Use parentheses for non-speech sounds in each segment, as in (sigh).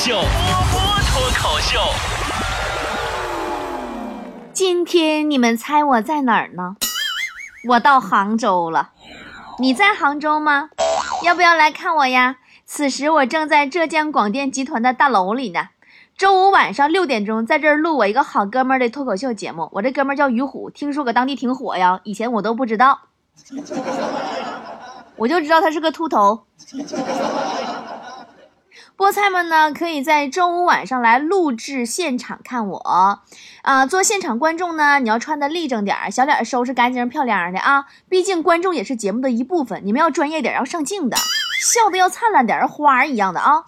秀，波波脱口秀。今天你们猜我在哪儿呢？我到杭州了。你在杭州吗？要不要来看我呀？此时我正在浙江广电集团的大楼里呢。周五晚上六点钟，在这儿录我一个好哥们儿的脱口秀节目。我这哥们儿叫于虎，听说搁当地挺火呀。以前我都不知道，我就知道他是个秃头。菠菜们呢，可以在周五晚上来录制现场看我，啊，做现场观众呢，你要穿的立正点，小脸收拾干净漂亮的啊，毕竟观众也是节目的一部分，你们要专业点，要上镜的，笑的要灿烂点，花一样的啊。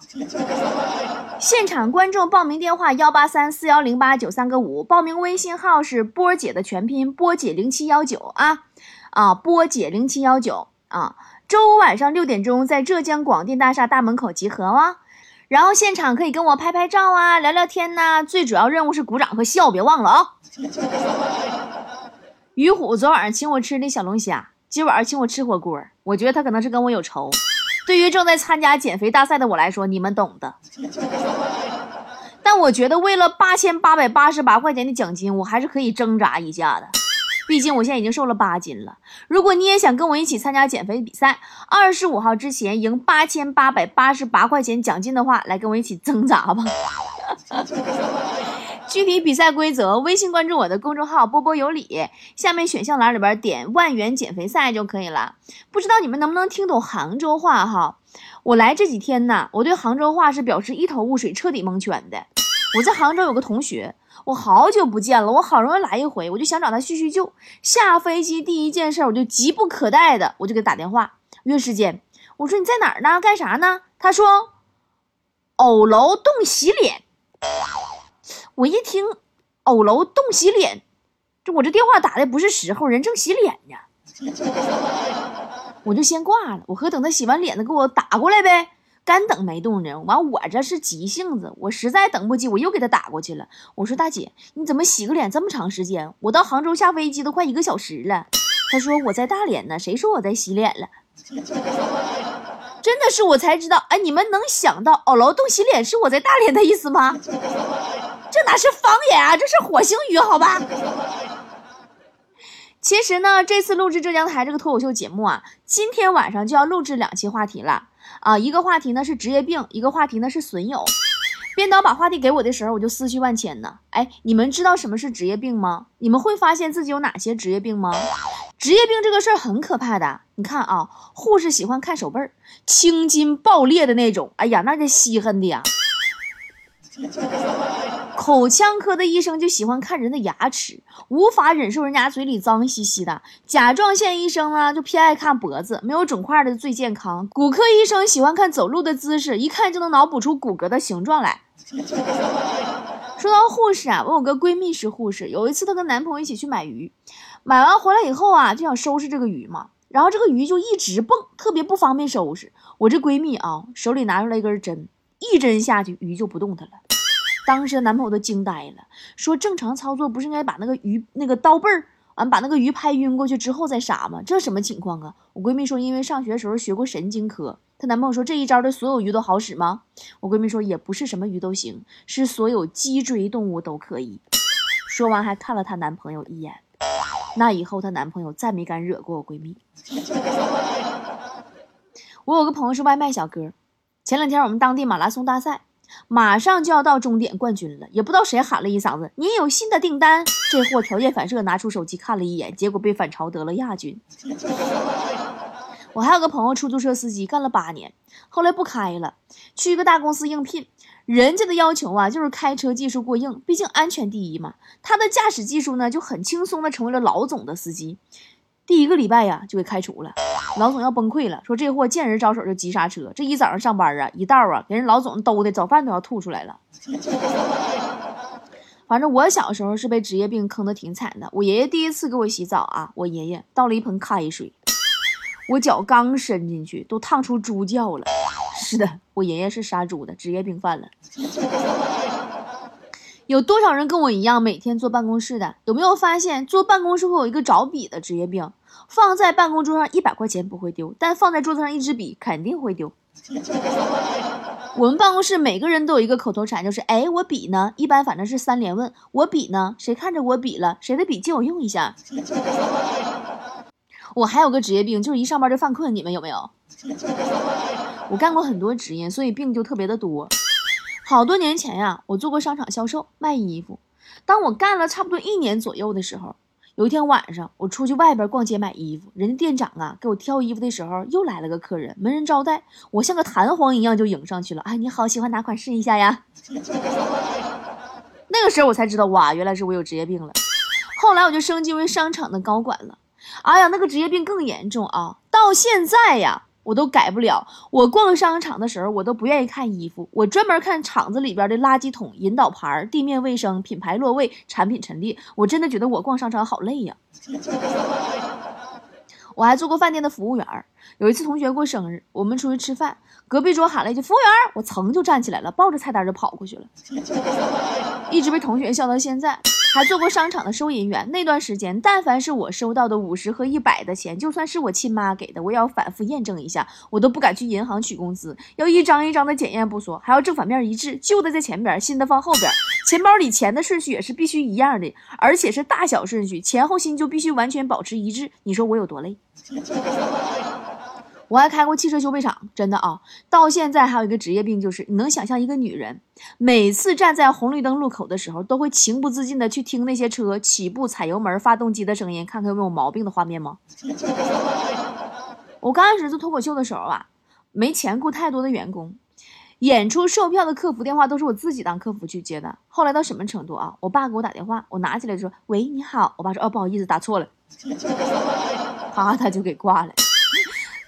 现场观众报名电话：幺八三四幺零八九三个五，报名微信号是波姐的全拼波姐零七幺九啊，啊，波姐零七幺九啊，周五晚上六点钟在浙江广电大厦大门口集合啊。然后现场可以跟我拍拍照啊，聊聊天呐。最主要任务是鼓掌和笑，别忘了啊。于虎昨晚上请我吃的小龙虾，今晚上请我吃火锅。我觉得他可能是跟我有仇。对于正在参加减肥大赛的我来说，你们懂的。但我觉得为了八千八百八十八块钱的奖金，我还是可以挣扎一下的。毕竟我现在已经瘦了八斤了。如果你也想跟我一起参加减肥比赛，二十五号之前赢八千八百八十八块钱奖金的话，来跟我一起挣扎吧。(laughs) 具体比赛规则，微信关注我的公众号“波波有理”，下面选项栏里边点“万元减肥赛”就可以了。不知道你们能不能听懂杭州话哈？我来这几天呢，我对杭州话是表示一头雾水，彻底蒙圈的。我在杭州有个同学。我好久不见了，我好容易来一回，我就想找他叙叙旧。下飞机第一件事，我就急不可待的，我就给他打电话约时间。我说你在哪儿呢？干啥呢？他说偶楼洞洗脸。我一听偶楼洞洗脸，这我这电话打的不是时候，人正洗脸呢，(laughs) 我就先挂了。我合等他洗完脸呢，给我打过来呗。干等没动静，完我这是急性子，我实在等不及，我又给他打过去了。我说大姐，你怎么洗个脸这么长时间？我到杭州下飞机都快一个小时了。他说我在大连呢，谁说我在洗脸了？(laughs) 真的是我才知道，哎，你们能想到哦，劳动洗脸是我在大连的意思吗？(laughs) 这哪是方言啊，这是火星语，好吧？其实呢，这次录制浙江台这个脱口秀节目啊，今天晚上就要录制两期话题了。啊，一个话题呢是职业病，一个话题呢是损友。编导把话题给我的时候，我就思绪万千呢。哎，你们知道什么是职业病吗？你们会发现自己有哪些职业病吗？职业病这个事儿很可怕的。你看啊，护士喜欢看手背儿，青筋爆裂的那种，哎呀，那个稀罕的呀。(laughs) 口腔科的医生就喜欢看人的牙齿，无法忍受人家嘴里脏兮兮的。甲状腺医生呢，就偏爱看脖子，没有肿块的最健康。骨科医生喜欢看走路的姿势，一看就能脑补出骨骼的形状来。(laughs) 说到护士啊，我有个闺蜜是护士，有一次她跟男朋友一起去买鱼，买完回来以后啊，就想收拾这个鱼嘛，然后这个鱼就一直蹦，特别不方便收拾。我这闺蜜啊，手里拿出来一根针，一针下去，鱼就不动弹了。当时男朋友都惊呆了，说：“正常操作不是应该把那个鱼那个刀背儿，完把那个鱼拍晕过去之后再杀吗？这什么情况啊？”我闺蜜说：“因为上学时候学过神经科。”她男朋友说：“这一招对所有鱼都好使吗？”我闺蜜说：“也不是什么鱼都行，是所有脊椎动物都可以。”说完还看了她男朋友一眼。那以后她男朋友再没敢惹过我闺蜜。(laughs) 我有个朋友是外卖小哥，前两天我们当地马拉松大赛。马上就要到终点冠军了，也不知道谁喊了一嗓子：“您有新的订单。”这货条件反射拿出手机看了一眼，结果被反超得了亚军。(laughs) 我还有个朋友，出租车司机干了八年，后来不开了，去一个大公司应聘。人家的要求啊，就是开车技术过硬，毕竟安全第一嘛。他的驾驶技术呢，就很轻松的成为了老总的司机。第一个礼拜呀，就给开除了。老总要崩溃了，说这货见人招手就急刹车。这一早上上班啊，一道啊，给人老总兜的早饭都要吐出来了。(laughs) 反正我小时候是被职业病坑的挺惨的。我爷爷第一次给我洗澡啊，我爷爷倒了一盆开水，我脚刚伸进去都烫出猪叫了。是的，我爷爷是杀猪的，职业病犯了。有多少人跟我一样每天坐办公室的？有没有发现坐办公室会有一个找笔的职业病？放在办公桌上一百块钱不会丢，但放在桌子上一支笔肯定会丢。我们办公室每个人都有一个口头禅，就是哎，我笔呢？一般反正是三连问，我笔呢？谁看着我笔了？谁的笔借我用一下？(laughs) 我还有个职业病，就是一上班就犯困，你们有没有？我干过很多职业，所以病就特别的多。好多年前呀，我做过商场销售，卖衣服。当我干了差不多一年左右的时候，有一天晚上，我出去外边逛街买衣服，人家店长啊给我挑衣服的时候，又来了个客人，没人招待，我像个弹簧一样就迎上去了。哎，你好，喜欢哪款试一下呀？(laughs) 那个时候我才知道，哇，原来是我有职业病了。后来我就升级为商场的高管了。哎呀，那个职业病更严重啊！到现在呀，我都改不了。我逛商场的时候，我都不愿意看衣服，我专门看厂子里边的垃圾桶、引导牌、地面卫生、品牌落位、产品陈列。我真的觉得我逛商场好累呀。(laughs) 我还做过饭店的服务员。有一次同学过生日，我们出去吃饭，隔壁桌喊了一句“服务员”，我噌就站起来了，抱着菜单就跑过去了，(laughs) 一直被同学笑到现在。还做过商场的收银员，那段时间，但凡是我收到的五十和一百的钱，就算是我亲妈给的，我也要反复验证一下，我都不敢去银行取工资，要一张一张的检验不说，还要正反面一致，旧的在前边，新的放后边，钱包里钱的顺序也是必须一样的，而且是大小顺序，前后新就必须完全保持一致。你说我有多累？(laughs) 我还开过汽车修配厂，真的啊！到现在还有一个职业病，就是你能想象一个女人每次站在红绿灯路口的时候，都会情不自禁的去听那些车起步、踩油门、发动机的声音，看看有没有毛病的画面吗？(laughs) 我刚开始做脱口秀的时候啊，没钱雇太多的员工，演出售票的客服电话都是我自己当客服去接的。后来到什么程度啊？我爸给我打电话，我拿起来说：“喂，你好。”我爸说：“哦，不好意思，打错了。” (laughs) 啪，他就给挂了。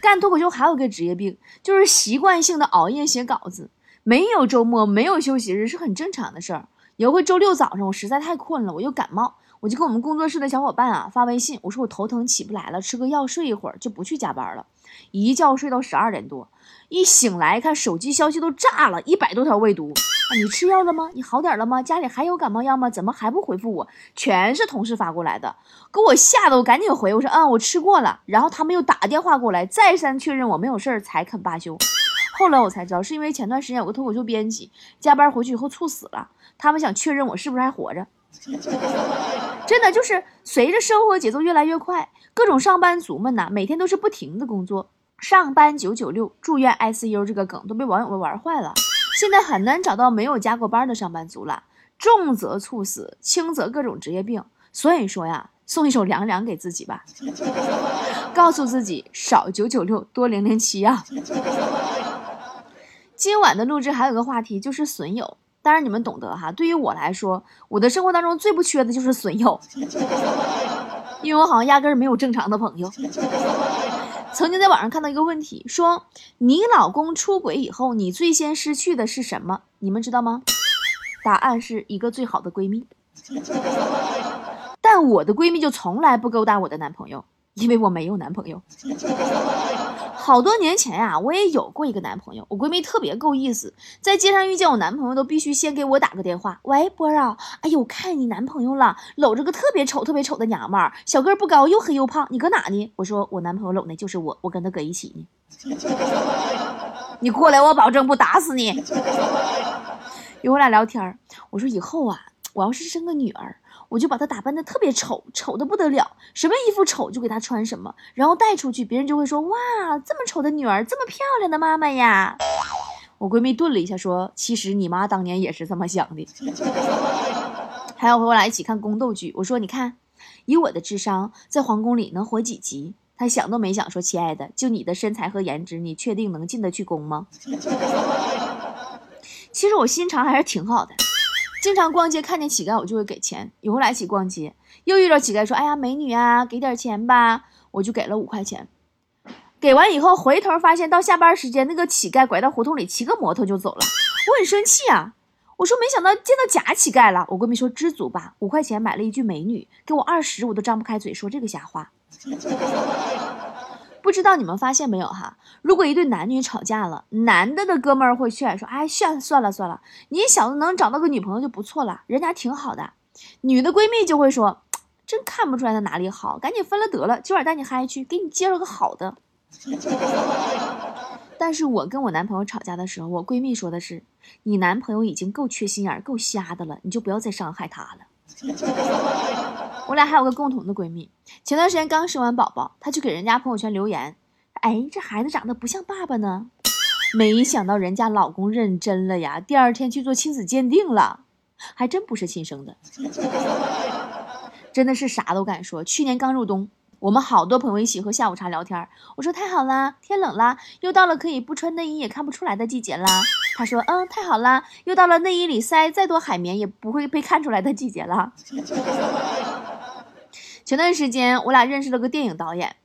干脱口秀还有个职业病，就是习惯性的熬夜写稿子，没有周末，没有休息日是很正常的事儿。有回周六早上，我实在太困了，我又感冒，我就跟我们工作室的小伙伴啊发微信，我说我头疼起不来了，吃个药睡一会儿就不去加班了。一觉睡到十二点多，一醒来看手机消息都炸了，一百多条未读你吃药了吗？你好点了吗？家里还有感冒药吗？怎么还不回复我？全是同事发过来的，给我吓得我赶紧回，我说嗯，我吃过了。然后他们又打电话过来，再三确认我没有事儿才肯罢休。后来我才知道，是因为前段时间有个脱口秀编辑加班回去以后猝死了，他们想确认我是不是还活着。真的就是随着生活节奏越来越快，各种上班族们呐，每天都是不停的工作。上班九九六，住院 ICU 这个梗都被网友们玩坏了。现在很难找到没有加过班的上班族了，重则猝死，轻则各种职业病。所以说呀，送一首凉凉给自己吧，(laughs) 告诉自己少九九六，多零零七啊。(laughs) 今晚的录制还有个话题就是损友，当然你们懂得哈。对于我来说，我的生活当中最不缺的就是损友，(laughs) 因为我好像压根儿没有正常的朋友。曾经在网上看到一个问题，说你老公出轨以后，你最先失去的是什么？你们知道吗？答案是一个最好的闺蜜。但我的闺蜜就从来不勾搭我的男朋友，因为我没有男朋友。好多年前呀，我也有过一个男朋友。我闺蜜特别够意思，在街上遇见我男朋友，都必须先给我打个电话。喂，波儿啊，哎呦，我看你男朋友了，搂着个特别丑、特别丑的娘们儿，小个不高，又黑又胖，你搁哪呢？我说我男朋友搂的就是我，我跟他搁一起呢。(laughs) 你过来，我保证不打死你。(laughs) 与我俩聊天，我说以后啊，我要是生个女儿。我就把她打扮的特别丑，丑的不得了，什么衣服丑就给她穿什么，然后带出去，别人就会说哇，这么丑的女儿，这么漂亮的妈妈呀。我闺蜜顿了一下，说其实你妈当年也是这么想的。(laughs) 还有和我俩一起看宫斗剧，我说你看，以我的智商，在皇宫里能活几集？她想都没想，说亲爱的，就你的身材和颜值，你确定能进得去宫吗？(laughs) 其实我心肠还是挺好的。经常逛街看见乞丐，我就会给钱。以后来一起逛街，又遇到乞丐说：“哎呀，美女啊，给点钱吧。”我就给了五块钱。给完以后，回头发现到下班时间，那个乞丐拐到胡同里，骑个摩托就走了。我很生气啊！我说没想到见到假乞丐了。我闺蜜说：“知足吧，五块钱买了一句美女，给我二十，我都张不开嘴说这个瞎话。”不知道你们发现没有哈？如果一对男女吵架了，男的的哥们儿会劝说：“哎，算算了算了，你小子能找到个女朋友就不错了，人家挺好的。”女的闺蜜就会说：“真看不出来他哪里好，赶紧分了得了，今晚带你嗨去，给你介绍个好的。(laughs) ”但是我跟我男朋友吵架的时候，我闺蜜说的是：“你男朋友已经够缺心眼、够瞎的了，你就不要再伤害他了。” (laughs) 我俩还有个共同的闺蜜，前段时间刚生完宝宝，她去给人家朋友圈留言：“哎，这孩子长得不像爸爸呢。”没想到人家老公认真了呀，第二天去做亲子鉴定了，还真不是亲生的。(laughs) 真的是啥都敢说。去年刚入冬，我们好多朋友一起喝下午茶聊天，我说太好啦，天冷啦，又到了可以不穿内衣也看不出来的季节啦。他说嗯，太好啦，又到了内衣里塞再多海绵也不会被看出来的季节了。(laughs) 前段时间我俩认识了个电影导演，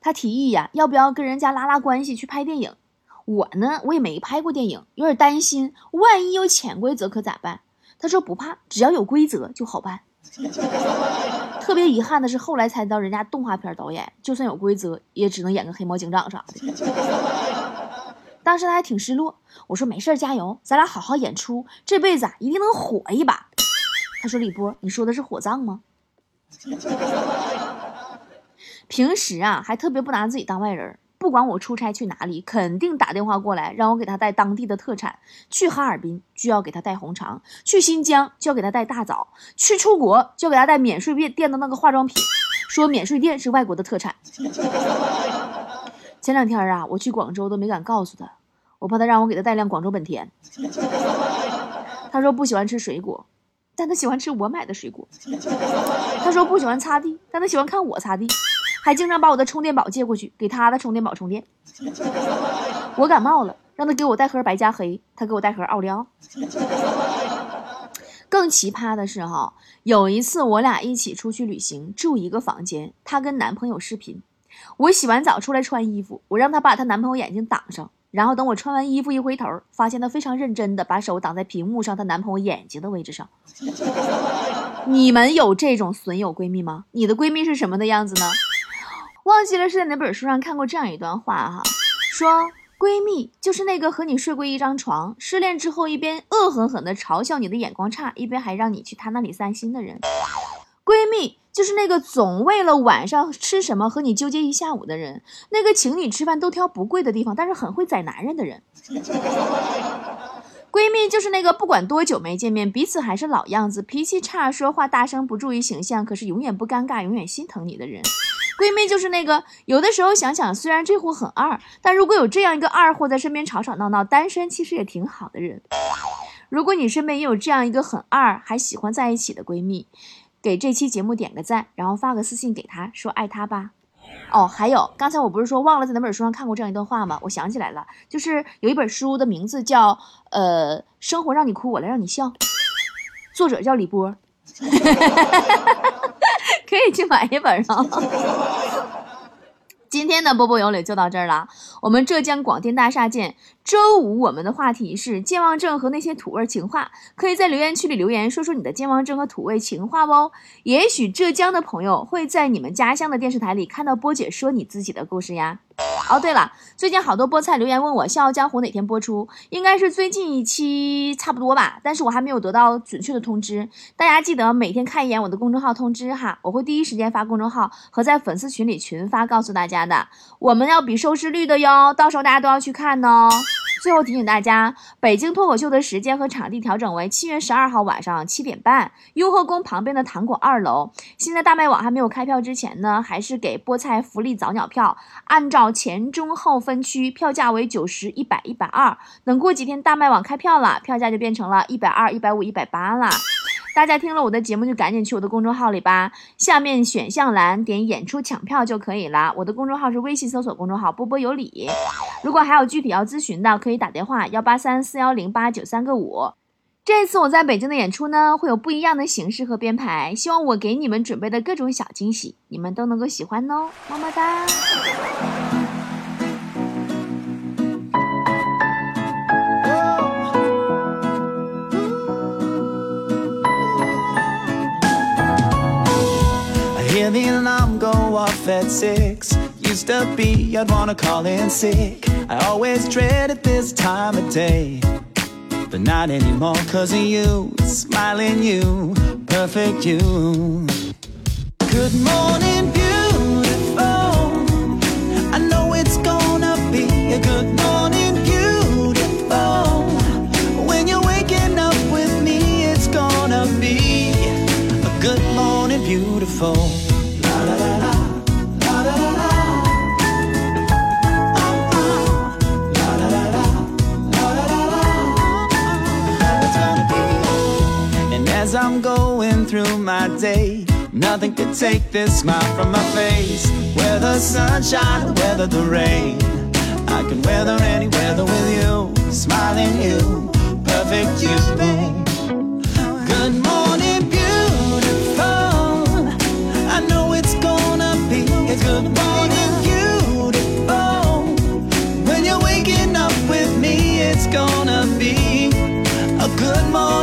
他提议呀，要不要跟人家拉拉关系去拍电影？我呢，我也没拍过电影，有点担心，万一有潜规则可咋办？他说不怕，只要有规则就好办。(laughs) 特别遗憾的是，后来才知道人家动画片导演，就算有规则，也只能演个黑猫警长啥的。(laughs) 当时他还挺失落，我说没事加油，咱俩好好演出，这辈子啊一定能火一把。他说李波，你说的是火葬吗？(laughs) 平时啊，还特别不拿自己当外人。不管我出差去哪里，肯定打电话过来让我给他带当地的特产。去哈尔滨就要给他带红肠，去新疆就要给他带大枣，去出国就要给他带免税店店的那个化妆品，说免税店是外国的特产。(laughs) 前两天啊，我去广州都没敢告诉他，我怕他让我给他带辆广州本田。(laughs) 他说不喜欢吃水果，但他喜欢吃我买的水果。(laughs) 他说不喜欢擦地，但他喜欢看我擦地。还经常把我的充电宝借过去给他的充电宝充电。我感冒了，让他给我带盒白加黑，他给我带盒奥利奥。更奇葩的是哈，有一次我俩一起出去旅行，住一个房间，她跟男朋友视频。我洗完澡出来穿衣服，我让她把她男朋友眼睛挡上，然后等我穿完衣服一回头，发现她非常认真的把手挡在屏幕上她男朋友眼睛的位置上。(laughs) 你们有这种损友闺蜜吗？你的闺蜜是什么的样子呢？忘记了是在哪本书上看过这样一段话哈，说闺蜜就是那个和你睡过一张床，失恋之后一边恶狠狠地嘲笑你的眼光差，一边还让你去他那里散心的人。闺蜜就是那个总为了晚上吃什么和你纠结一下午的人，那个请你吃饭都挑不贵的地方，但是很会宰男人的人。闺蜜就是那个不管多久没见面，彼此还是老样子，脾气差，说话大声，不注意形象，可是永远不尴尬，永远心疼你的人。闺蜜就是那个，有的时候想想，虽然这货很二，但如果有这样一个二货在身边吵吵闹闹，单身其实也挺好的人。如果你身边也有这样一个很二还喜欢在一起的闺蜜，给这期节目点个赞，然后发个私信给她说爱她吧。哦，还有，刚才我不是说忘了在哪本书上看过这样一段话吗？我想起来了，就是有一本书的名字叫《呃，生活让你哭，我来让你笑》，作者叫李波。(laughs) 可以去买一本啊！(laughs) 今天的波波有理就到这儿了。我们浙江广电大厦见。周五我们的话题是健忘症和那些土味情话，可以在留言区里留言说说你的健忘症和土味情话哦。也许浙江的朋友会在你们家乡的电视台里看到波姐说你自己的故事呀。哦，对了，最近好多菠菜留言问我《笑傲江湖》哪天播出，应该是最近一期差不多吧，但是我还没有得到准确的通知。大家记得每天看一眼我的公众号通知哈，我会第一时间发公众号和在粉丝群里群发告诉大家的。我们要比收视率的哟，到时候大家都要去看哦。最后提醒大家，北京脱口秀的时间和场地调整为七月十二号晚上七点半，雍和宫旁边的糖果二楼。现在大麦网还没有开票之前呢，还是给菠菜福利早鸟票，按照前中后分区，票价为九十一百一百二。等过几天大麦网开票了，票价就变成了一百二、一百五、一百八了。大家听了我的节目，就赶紧去我的公众号里吧。下面选项栏点演出抢票就可以了。我的公众号是微信搜索公众号波波有理。如果还有具体要咨询的，可以打电话幺八三四幺零八九三个五。这次我在北京的演出呢，会有不一样的形式和编排，希望我给你们准备的各种小惊喜，你们都能够喜欢哦。么么哒。at six. Used to be I'd wanna call in sick. I always dreaded this time of day. But not anymore, cause of you, smiling you, perfect you. Good morning, beautiful. I know it's gonna be a good morning, beautiful. When you're waking up with me, it's gonna be a good morning, beautiful. As I'm going through my day. Nothing could take this smile from my face. Whether sunshine or whether the rain, I can weather any weather with you. Smiling you, perfect you. babe. Good morning, beautiful. I know it's gonna be a good morning, beautiful. When you're waking up with me, it's gonna be a good morning,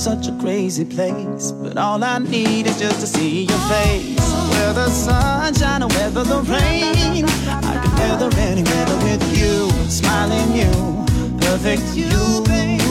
such a crazy place, but all I need is just to see your face. Whether the sunshine or whether the rain, I can weather any weather with you, smiling you, perfect you.